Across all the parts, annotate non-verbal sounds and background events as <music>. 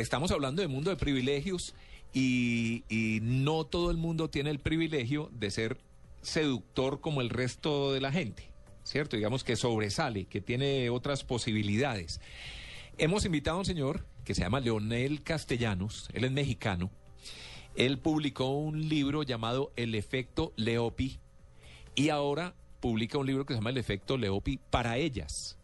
estamos hablando de mundo de privilegios y, y no todo el mundo tiene el privilegio de ser seductor como el resto de la gente, ¿cierto? Digamos que sobresale, que tiene otras posibilidades. Hemos invitado a un señor que se llama Leonel Castellanos, él es mexicano. Él publicó un libro llamado El efecto Leopi y ahora publica un libro que se llama El efecto Leopi para ellas.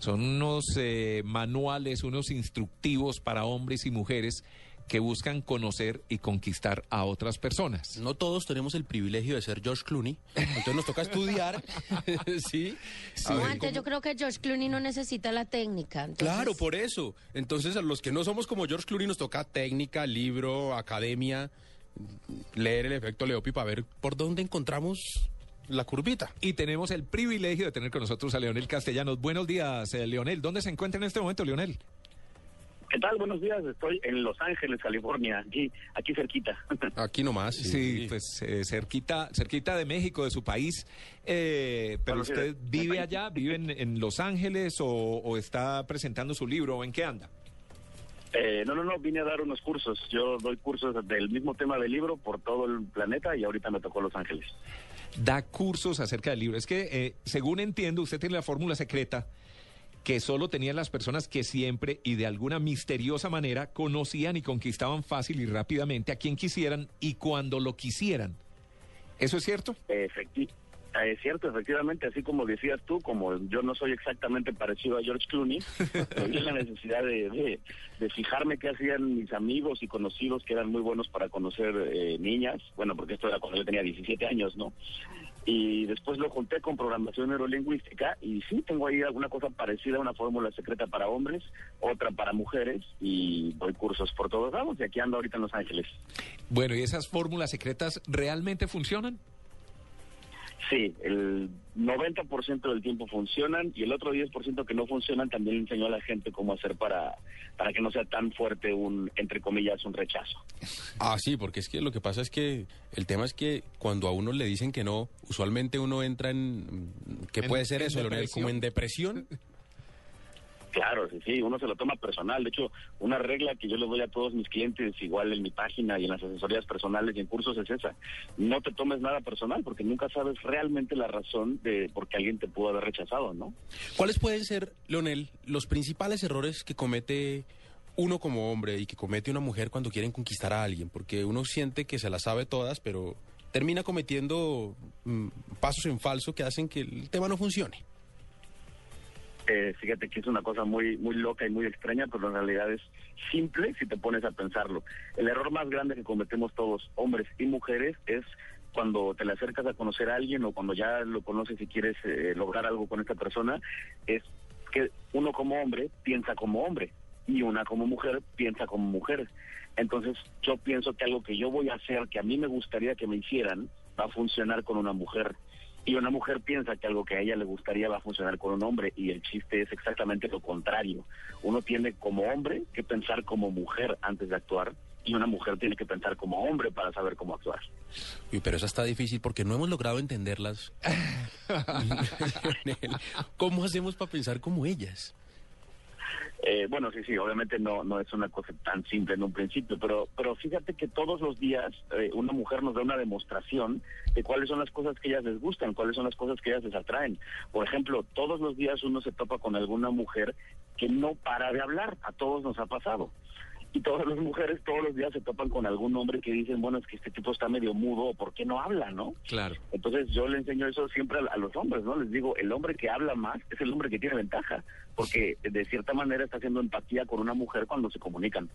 Son unos eh, manuales, unos instructivos para hombres y mujeres que buscan conocer y conquistar a otras personas. No todos tenemos el privilegio de ser George Clooney, entonces nos toca estudiar, <laughs> ¿sí? sí. antes yo creo que George Clooney no necesita la técnica. Claro, por eso. Entonces a los que no somos como George Clooney nos toca técnica, libro, academia, leer el efecto Leopi para ver por dónde encontramos la curvita. Y tenemos el privilegio de tener con nosotros a Leonel Castellanos. Buenos días, eh, Leonel. ¿Dónde se encuentra en este momento, Leonel? ¿Qué tal? Buenos días. Estoy en Los Ángeles, California, aquí, aquí cerquita. <laughs> Aquí nomás. Sí, pues eh, cerquita, cerquita de México, de su país. Eh, pero usted vive allá, vive en, Los Ángeles o, está presentando su libro o en qué anda? Eh, no, no, no, vine a dar unos cursos. Yo doy cursos del mismo tema del libro por todo el planeta y ahorita me tocó Los Ángeles. Da cursos acerca del libro. Es que, según entiendo, usted tiene la fórmula secreta que solo tenían las personas que siempre y de alguna misteriosa manera conocían y conquistaban fácil y rápidamente a quien quisieran y cuando lo quisieran. ¿Eso es cierto? Efectivamente. Es cierto, efectivamente, así como decías tú, como yo no soy exactamente parecido a George Clooney, <laughs> tenía la necesidad de, fijarme qué hacían mis amigos y conocidos que eran muy buenos para conocer eh, niñas, bueno, porque esto era cuando yo tenía 17 años, ¿no? y después lo junté con programación neurolingüística y sí, tengo ahí alguna cosa parecida, una fórmula secreta para hombres, otra para mujeres y doy cursos por todos lados y aquí ando ahorita en Los Ángeles. Bueno, ¿y esas fórmulas secretas realmente funcionan? Sí, el 90% del tiempo funcionan y el otro 10% que no funcionan también le enseñó a la gente cómo hacer para, para que no sea tan fuerte un, entre comillas, un rechazo. Ah, sí, porque es que lo que pasa es que el tema es que cuando a uno le dicen que no, usualmente uno entra en, ¿qué puede ser eso, Como en depresión. <laughs> Claro, sí, sí, uno se lo toma personal. De hecho, una regla que yo le doy a todos mis clientes, igual en mi página y en las asesorías personales y en cursos, es esa. No te tomes nada personal porque nunca sabes realmente la razón de por qué alguien te pudo haber rechazado, ¿no? ¿Cuáles pueden ser, Leonel, los principales errores que comete uno como hombre y que comete una mujer cuando quieren conquistar a alguien? Porque uno siente que se las sabe todas, pero termina cometiendo mm, pasos en falso que hacen que el tema no funcione. Eh, fíjate que es una cosa muy, muy loca y muy extraña, pero en realidad es simple si te pones a pensarlo. El error más grande que cometemos todos, hombres y mujeres, es cuando te le acercas a conocer a alguien o cuando ya lo conoces y quieres eh, lograr algo con esta persona, es que uno como hombre piensa como hombre y una como mujer piensa como mujer. Entonces yo pienso que algo que yo voy a hacer, que a mí me gustaría que me hicieran, va a funcionar con una mujer y una mujer piensa que algo que a ella le gustaría va a funcionar con un hombre y el chiste es exactamente lo contrario. Uno tiene como hombre que pensar como mujer antes de actuar y una mujer tiene que pensar como hombre para saber cómo actuar. Uy, pero eso está difícil porque no hemos logrado entenderlas. <laughs> <laughs> ¿Cómo hacemos para pensar como ellas? Eh, bueno, sí, sí, obviamente no, no es una cosa tan simple en un principio, pero, pero fíjate que todos los días eh, una mujer nos da una demostración de cuáles son las cosas que ellas les gustan, cuáles son las cosas que ellas les atraen. Por ejemplo, todos los días uno se topa con alguna mujer que no para de hablar, a todos nos ha pasado <laughs> y todas las mujeres todos los días se topan con algún hombre que dicen, bueno, es que este tipo está medio mudo, ¿por qué no habla, no? Claro. Entonces yo le enseño eso siempre a, los hombres, ¿no? Les digo, el hombre que habla más es el hombre que tiene ventaja, porque de cierta manera está haciendo empatía con una mujer cuando se comunican.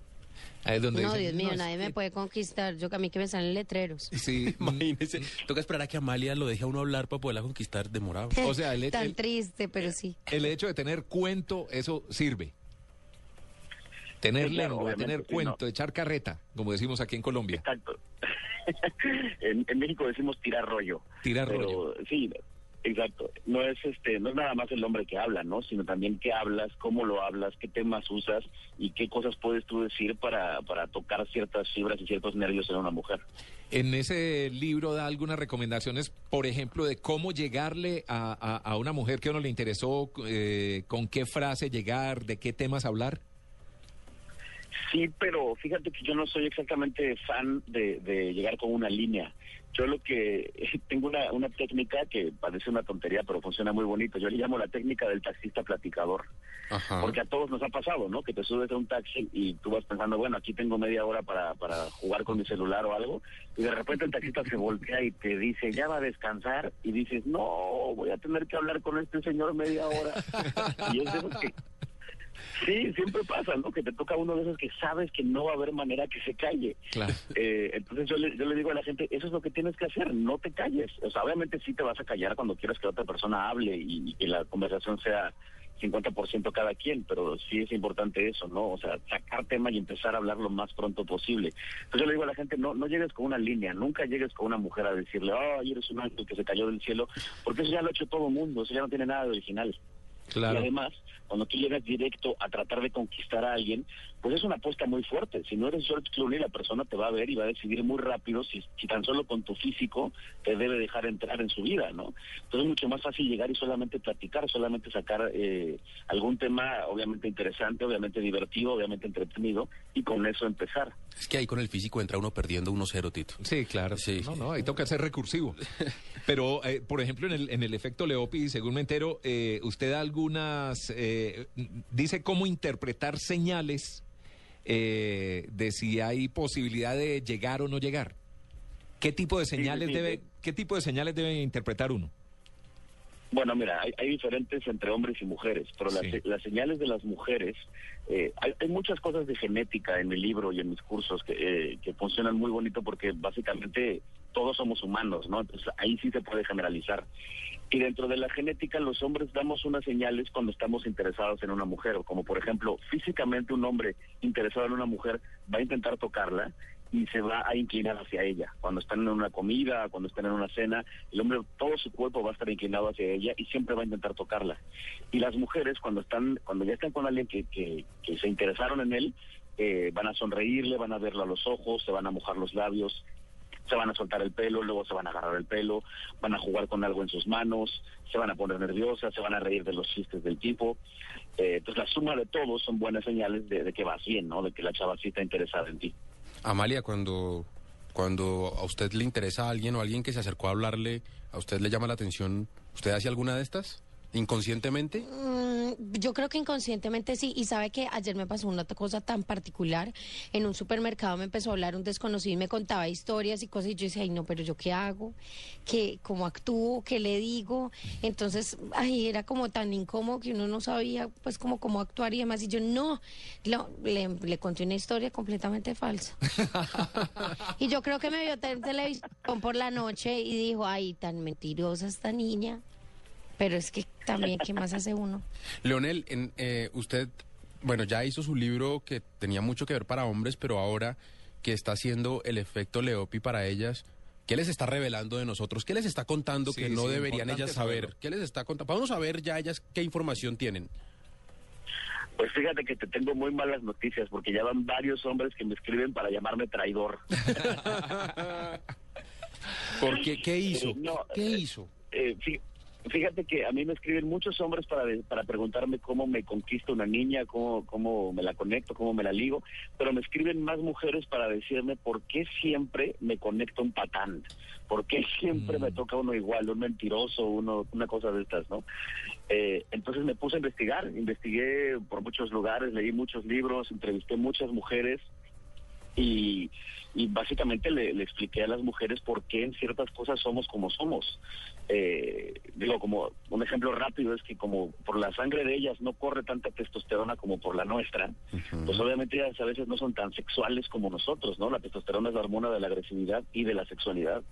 donde no, Dios mío, nadie me puede conquistar. Yo que a mí que me salen letreros. Sí, <laughs> <laughs> imagínese. Toca esperar a que Amalia lo deje a uno hablar para poderla conquistar demorado. O sea, el, Tan triste, pero sí. El hecho de tener cuento, eso sirve. Tener lengua, tener cuento, echar carreta, como decimos aquí en Colombia. Exacto. <laughs> en, México decimos tirar rollo. Tirar rollo. Sí, exacto. No es este, no es nada más el hombre que habla, ¿no? Sino también qué hablas, cómo lo hablas, qué temas usas y qué cosas puedes tú decir para, para tocar ciertas fibras y ciertos nervios en una mujer. En ese libro da algunas recomendaciones, por ejemplo, de cómo llegarle a, a, una mujer que a uno le interesó, eh, con qué frase llegar, de qué temas hablar. Sí, pero fíjate que yo no soy exactamente fan de, de llegar con una línea. Yo lo que <laughs> tengo una, una técnica que parece una tontería, pero funciona muy bonito. Yo le llamo la técnica del taxista platicador. Porque a todos nos ha pasado, ¿no? Que te subes a un taxi y tú vas pensando, bueno, aquí tengo media hora para, para jugar con mi celular o algo. Y de repente el taxista se voltea y te dice, ya va a descansar. Y dices, no, voy a tener que hablar con este señor media hora. <laughs> y es de que Sí, siempre pasa, ¿no? Que te toca uno de esos que sabes que no va a haber manera que se calle. Claro. Eh, entonces yo le, yo le digo a la gente, eso es lo que tienes que hacer, no te calles. O sea, obviamente sí te vas a callar cuando quieras que otra persona hable y, que la conversación sea 50% cada quien, pero sí es importante eso, ¿no? O sea, sacar tema y empezar a hablar lo más pronto posible. Entonces yo le digo a la gente, no no llegues con una línea, nunca llegues con una mujer a decirle, oh, eres un ángel que se cayó del cielo, porque eso ya lo ha hecho todo el mundo, eso ya no tiene nada de original. Y además, cuando tú llegas directo a tratar de conquistar a alguien, pues es una apuesta muy fuerte. Si no eres George Clooney, la persona te va a ver y va a decidir muy rápido si, si tan solo con tu físico te debe dejar entrar en su vida, ¿no? Entonces es mucho más fácil llegar y solamente platicar, solamente sacar eh, algún tema obviamente interesante, obviamente divertido, obviamente entretenido y con eso empezar. Es que ahí con el físico entra uno perdiendo 1-0, Tito. Sí, claro. Sí. No, no, ahí toca ser recursivo. <laughs> Pero, eh, por ejemplo, en el, en el efecto Leopi, según me entero, eh, usted da algunas, eh, dice cómo interpretar señales de si hay posibilidad de llegar o no llegar. ¿Qué tipo de señales debe, qué tipo de señales debe interpretar uno? Bueno, mira, hay, diferentes entre hombres y mujeres, pero las, las señales de las mujeres, eh, hay, muchas cosas de genética en mi libro y en mis cursos que, eh, que funcionan muy bonito porque básicamente todos somos humanos, ¿no? Entonces ahí sí se puede generalizar. Y dentro de la genética, los hombres damos unas señales cuando estamos interesados en una mujer, como por ejemplo, físicamente un hombre interesado en una mujer va a intentar tocarla y se va a inclinar hacia ella. Cuando están en una comida, cuando están en una cena, el hombre, todo su cuerpo va a estar inclinado hacia ella y siempre va a intentar tocarla. Y las mujeres, cuando están, cuando ya están con alguien que, que, se interesaron en él, eh, van a sonreírle, van a verlo a los ojos, se van a mojar los labios, se van a soltar el pelo, luego se van a agarrar el pelo, van a jugar con algo en sus manos, se van a poner nerviosas, se van a reír de los chistes del tipo. Eh, entonces la suma de todos son buenas señales de, que vas bien, ¿no? De que la chava sí está interesada en ti. Amalia, cuando, cuando a usted le interesa a alguien o alguien que se acercó a hablarle, a usted le llama la atención, ¿usted hace alguna de estas? ¿Inconscientemente? Mm, yo creo que inconscientemente sí. Y sabe que ayer me pasó una cosa tan particular. En un supermercado me empezó a hablar un desconocido y me contaba historias y cosas. Y yo decía, ay, no, pero ¿yo qué hago? ¿Qué, ¿Cómo actúo? ¿Qué le digo? Entonces, ay, era como tan incómodo que uno no sabía, pues, como cómo actuar y demás. Y yo, no, le, le conté una historia completamente falsa. <laughs> y yo creo que me vio en televisión por la noche y dijo, ay, tan mentirosa esta niña. Pero es que también, ¿qué más hace uno? Leonel, en, eh, usted, bueno, ya hizo su libro que tenía mucho que ver para hombres, pero ahora que está haciendo el efecto Leopi para ellas, ¿qué les está revelando de nosotros? ¿Qué les está contando que no deberían ellas saber? ¿Qué les está contando? Vamos a ver ya ellas qué información tienen. Pues fíjate que te tengo muy malas noticias porque ya van varios hombres que me escriben para llamarme traidor. <laughs> ¿Por qué? ¿Qué hizo? Eh, ¿Qué eh, hizo? Eh, Fíjate que a mí me escriben muchos hombres para, para preguntarme cómo me conquista una niña, cómo, cómo me la conecto, cómo me la ligo, pero me escriben más mujeres para decirme por qué siempre me conecto un patán, por qué siempre me mm. toca uno igual, un mentiroso, uno, una cosa de estas, ¿no? Eh, entonces me puse a investigar, investigué por muchos lugares, leí muchos libros, entrevisté muchas mujeres y, y básicamente le, le, expliqué a las mujeres por qué en ciertas cosas somos como somos. Eh, digo, como un ejemplo rápido es que como por la sangre de ellas no corre tanta testosterona como por la nuestra, pues obviamente ellas a veces no son tan sexuales como nosotros, ¿no? La testosterona es la hormona de la agresividad y de la sexualidad.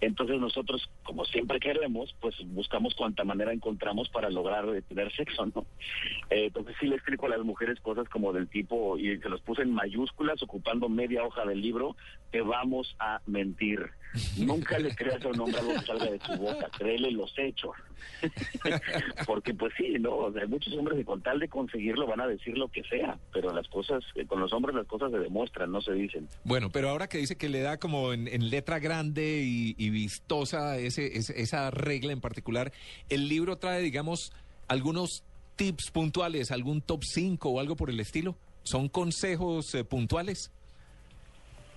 Entonces nosotros, como siempre queremos, pues buscamos cuanta manera encontramos para lograr tener sexo, ¿no? Eh, entonces sí le explico a las mujeres cosas como del tipo, y se los puse en mayúsculas, ocupando media hoja del libro, que vamos a mentir. Nunca le creas a un hombre algo que salga de su boca, créele los hechos. <laughs> Porque pues sí, ¿no? hay muchos hombres que con tal de conseguirlo van a decir lo que sea, pero las cosas, eh, con los hombres las cosas se demuestran, no se dicen. Bueno, pero ahora que dice que le da como en, letra grande y, vistosa ese, esa regla en particular, el libro trae, digamos, algunos tips puntuales, algún top 5 o algo por el estilo. ¿Son consejos eh, puntuales?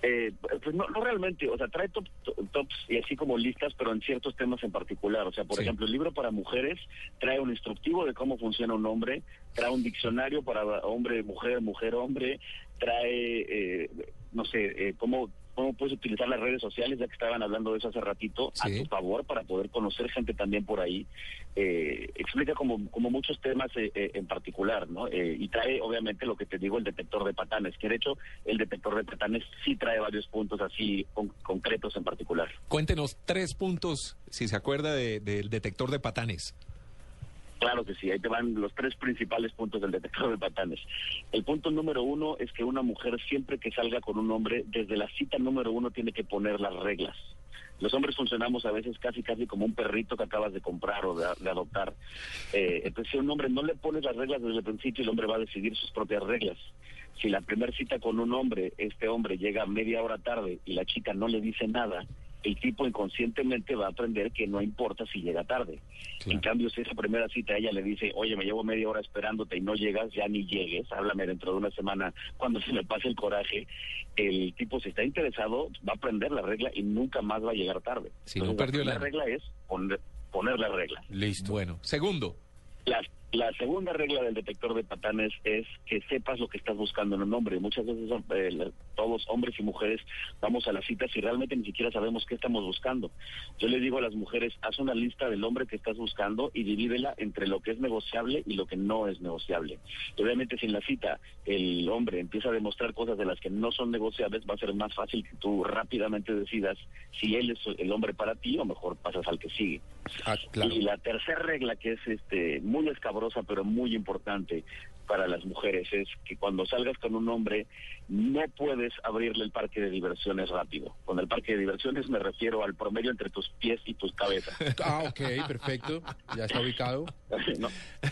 Eh, pues no, no realmente, o sea, trae top- tops y así como listas, pero en ciertos temas en particular. O sea, por Sí. ejemplo, el libro para mujeres trae un instructivo de cómo funciona un hombre, trae un diccionario para hombre, mujer, mujer, hombre, trae, eh, no sé, eh, cómo, cómo puedes utilizar las redes sociales, ya que estaban hablando de eso hace ratito, a Sí. tu favor para poder conocer gente también por ahí. Eh, explica como, como muchos temas eh, eh, en particular, ¿no? Eh, y trae, obviamente, lo que te digo, el detector de patanes, que de hecho el detector de patanes sí trae varios puntos así con- concretos en particular. Cuéntenos tres puntos, si se acuerda, de- del detector de patanes. Claro que sí, ahí te van los tres principales puntos del detector de patanes. El punto número uno es que una mujer siempre que salga con un hombre, desde la cita número uno tiene que poner las reglas. Los hombres funcionamos a veces casi casi como un perrito que acabas de comprar o de, adoptar. Eh, entonces, si un hombre no le pones las reglas desde el principio, el hombre va a decidir sus propias reglas. Si la primera cita con un hombre, este hombre llega media hora tarde y la chica no le dice nada, el tipo inconscientemente va a aprender que no importa si llega tarde. En cambio, si esa primera cita ella le dice, oye, me llevo media hora esperándote y no llegas, ya ni llegues, háblame dentro de una semana cuando se me pase el coraje, el tipo si está interesado va a aprender la regla y nunca más va a llegar tarde. Si no perdió la la- primera regla es poner, poner la regla. Listo. Bueno, segundo. La, la segunda regla del detector de patanes es que sepas lo que estás buscando en un hombre. Muchas veces eh, todos, hombres y mujeres, vamos a las citas y realmente ni siquiera sabemos qué estamos buscando. Yo les digo a las mujeres, haz una lista del hombre que estás buscando y divídela entre lo que es negociable y lo que no es negociable. Y obviamente si en la cita el hombre empieza a demostrar cosas de las que no son negociables, va a ser más fácil que tú rápidamente decidas si él es el hombre para ti o mejor pasas al que sigue. Ah, claro. Y la tercera regla que es este muy escabrosa pero muy importante para las mujeres es que cuando salgas con un hombre no puedes abrirle el parque de diversiones rápido. Con el parque de diversiones me refiero al promedio entre tus pies y tus cabezas. <laughs> Ah, ok, perfecto. Ya está ubicado. <laughs> ¿no?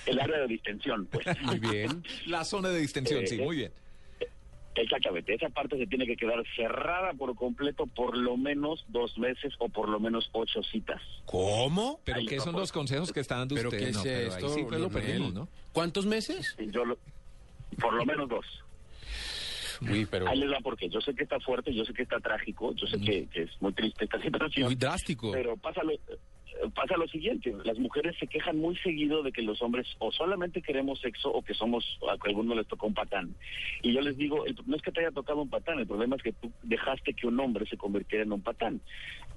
El área de distensión, pues. Muy bien. La zona de distensión, Eh, sí, eh, muy bien. Exactamente, esa parte se tiene que quedar cerrada por completo por lo menos dos meses o por lo menos ocho citas. ¿Cómo? Pero ahí ¿qué son los consejos que está dando ¿Pero usted? qué es No, pero ahí esto? sí pues lo perdimos, ¿no? ¿Cuántos meses? Yo lo- por lo menos dos. Uy, pero Ahí les va porque yo sé que está fuerte, yo sé que está trágico, yo sé que, que es muy triste esta <laughs> situación. muy drástico. Pero pasa lo, eh, pasa lo siguiente, las mujeres se quejan muy seguido de que los hombres o solamente queremos sexo o que somos, a alguno les tocó un patán. Y yo les digo, el- no es que te haya tocado un patán, el problema es que tú dejaste que un hombre se convirtiera en un patán.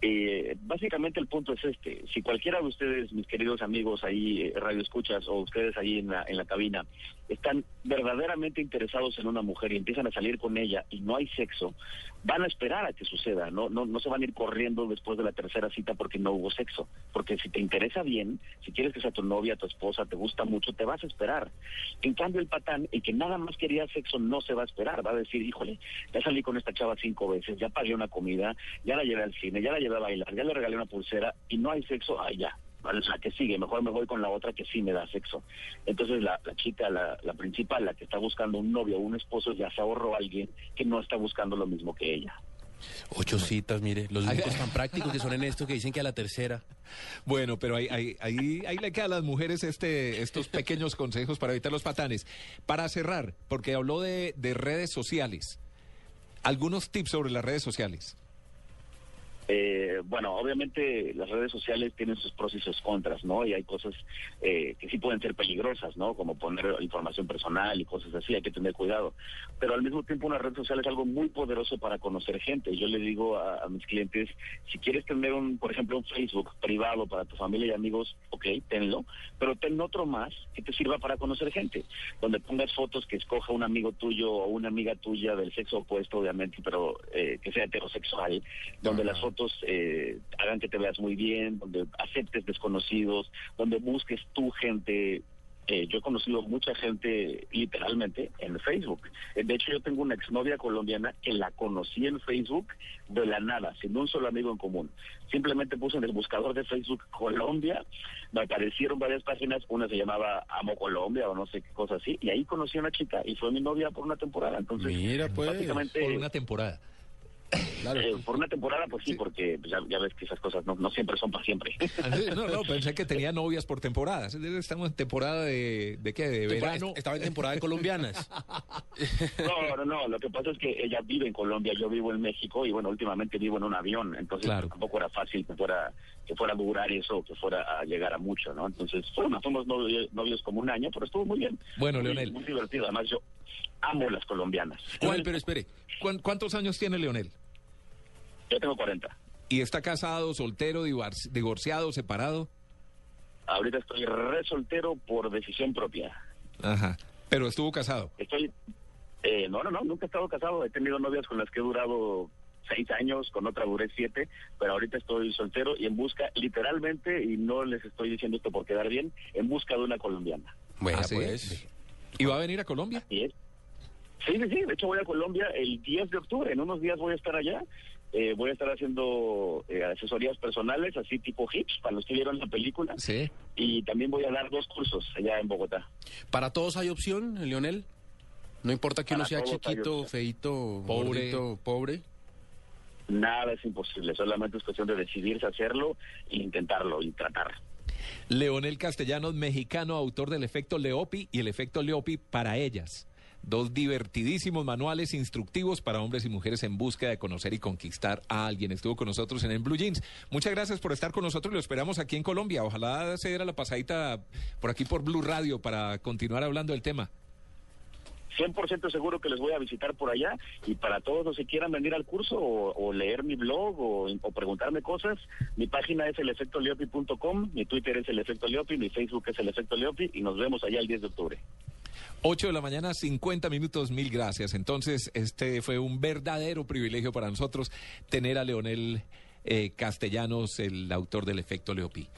Eh, básicamente el punto es este, si cualquiera de ustedes, mis queridos amigos ahí, eh, radio escuchas, o ustedes ahí en la, en la cabina, están verdaderamente interesados en una mujer y empiezan a salir con ella y no hay sexo, van a esperar a que suceda, no, no, no se van a ir corriendo después de la tercera cita porque no hubo sexo, porque si te interesa bien, si quieres que sea tu novia, tu esposa, te gusta mucho, te vas a esperar. En cambio el patán, el que nada más quería sexo, no se va a esperar, va a decir, híjole, ya salí con esta chava cinco veces, ya pagué una comida, ya la llevé al cine, ya la llevé a bailar, ya le regalé una pulsera y no hay sexo, ay ya, la que sigue, mejor me voy con la otra que sí me da sexo. Entonces la, la chica, la, la principal, la que está buscando un novio o un esposo, ya se ahorró a alguien que no está buscando lo mismo que ella. Ocho citas, mire. Los únicos tan prácticos que son en esto que dicen que a la tercera. Bueno, pero ahí, ahí, ahí, ahí le quedan a las mujeres este, estos pequeños consejos para evitar los patanes. Para cerrar, porque habló de, de redes sociales, algunos tips sobre las redes sociales. Eh, bueno, obviamente las redes sociales tienen sus pros y sus contras, ¿no? Y hay cosas eh, que sí pueden ser peligrosas, ¿no? Como poner información personal y cosas así, hay que tener cuidado. Pero al mismo tiempo una red social es algo muy poderoso para conocer gente. Yo le digo a, a mis clientes, si quieres tener un, por ejemplo, un Facebook privado para tu familia y amigos, ok, tenlo, pero ten otro más que te sirva para conocer gente, donde pongas fotos que escoja un amigo tuyo o una amiga tuya del sexo opuesto, obviamente, pero eh, que sea heterosexual, donde las fotos eh, hagan que te veas muy bien, donde aceptes desconocidos, donde busques tu gente. Eh, yo he conocido mucha gente literalmente en Facebook. Eh, de hecho, yo tengo una exnovia colombiana que la conocí en Facebook de la nada, sin un solo amigo en común. Simplemente puse en el buscador de Facebook Colombia, me aparecieron varias páginas, una se llamaba Amo Colombia o no sé qué cosa así, y ahí conocí a una chica y fue mi novia por una temporada. Entonces, Mira, pues. básicamente... Por una temporada. Eh, por una temporada, pues sí, porque ya, ves que esas cosas no, no siempre son para siempre. <laughs> Ah, no, no, pensé que tenía novias por temporadas. Estamos en temporada de, ¿de qué? De verano. Estaba en temporada de colombianas. <laughs> No, no, no. Lo que pasa es que ella vive en Colombia, yo vivo en México y bueno, últimamente vivo en un avión. Entonces tampoco era fácil que fuera que fuera a durar eso, que fuera a llegar a mucho, ¿no? Entonces, bueno, somos novios, como un año, pero estuvo muy bien. Bueno, Leonel. Muy divertido. Además, yo amo las colombianas. ¿Cuál? Pero espere, ¿cuántos años tiene Leonel? Yo tengo 40. ¿Y está casado, soltero, divorciado, separado? Ahorita estoy re soltero por decisión propia. Ajá. Pero estuvo casado. Estoy. Eh, no, no, no, nunca he estado casado. He tenido novias con las que he durado seis años, con otra duré siete, pero ahorita estoy soltero y en busca, literalmente, y no les estoy diciendo esto por quedar bien, en busca de una colombiana. Bueno, pues. ¿Y va a venir a Colombia? Sí, sí, sí. De hecho, voy a Colombia el 10 de octubre. En unos días voy a estar allá. Eh, voy a estar haciendo eh, asesorías personales, así tipo hips, para los que vieron la película. Sí. Y también voy a dar dos cursos allá en Bogotá. ¿Para todos hay opción, Leonel? No importa que uno sea chiquito, feito, pobre, pobre. Nada es imposible, solamente es cuestión de decidirse hacerlo e intentarlo y tratar. Leonel Castellanos, mexicano, autor del efecto Leopi y el efecto Leopi para ellas. Dos divertidísimos manuales instructivos para hombres y mujeres en búsqueda de conocer y conquistar a alguien. Estuvo con nosotros en el Blue Jeans. Muchas gracias por estar con nosotros. Lo esperamos aquí en Colombia. Ojalá se diera la pasadita por aquí por Blue Radio para continuar hablando del tema. 100% seguro que les voy a visitar por allá y para todos los que quieran venir al curso o, leer mi blog o, preguntarme cosas, mi página es el mi Twitter es el efecto Leopi, mi Facebook es el efecto Leopi y nos vemos allá el 10 de octubre. 8 de la mañana, 50 minutos, mil gracias. Entonces, este fue un verdadero privilegio para nosotros tener a Leonel eh, Castellanos, el autor del efecto Leopi.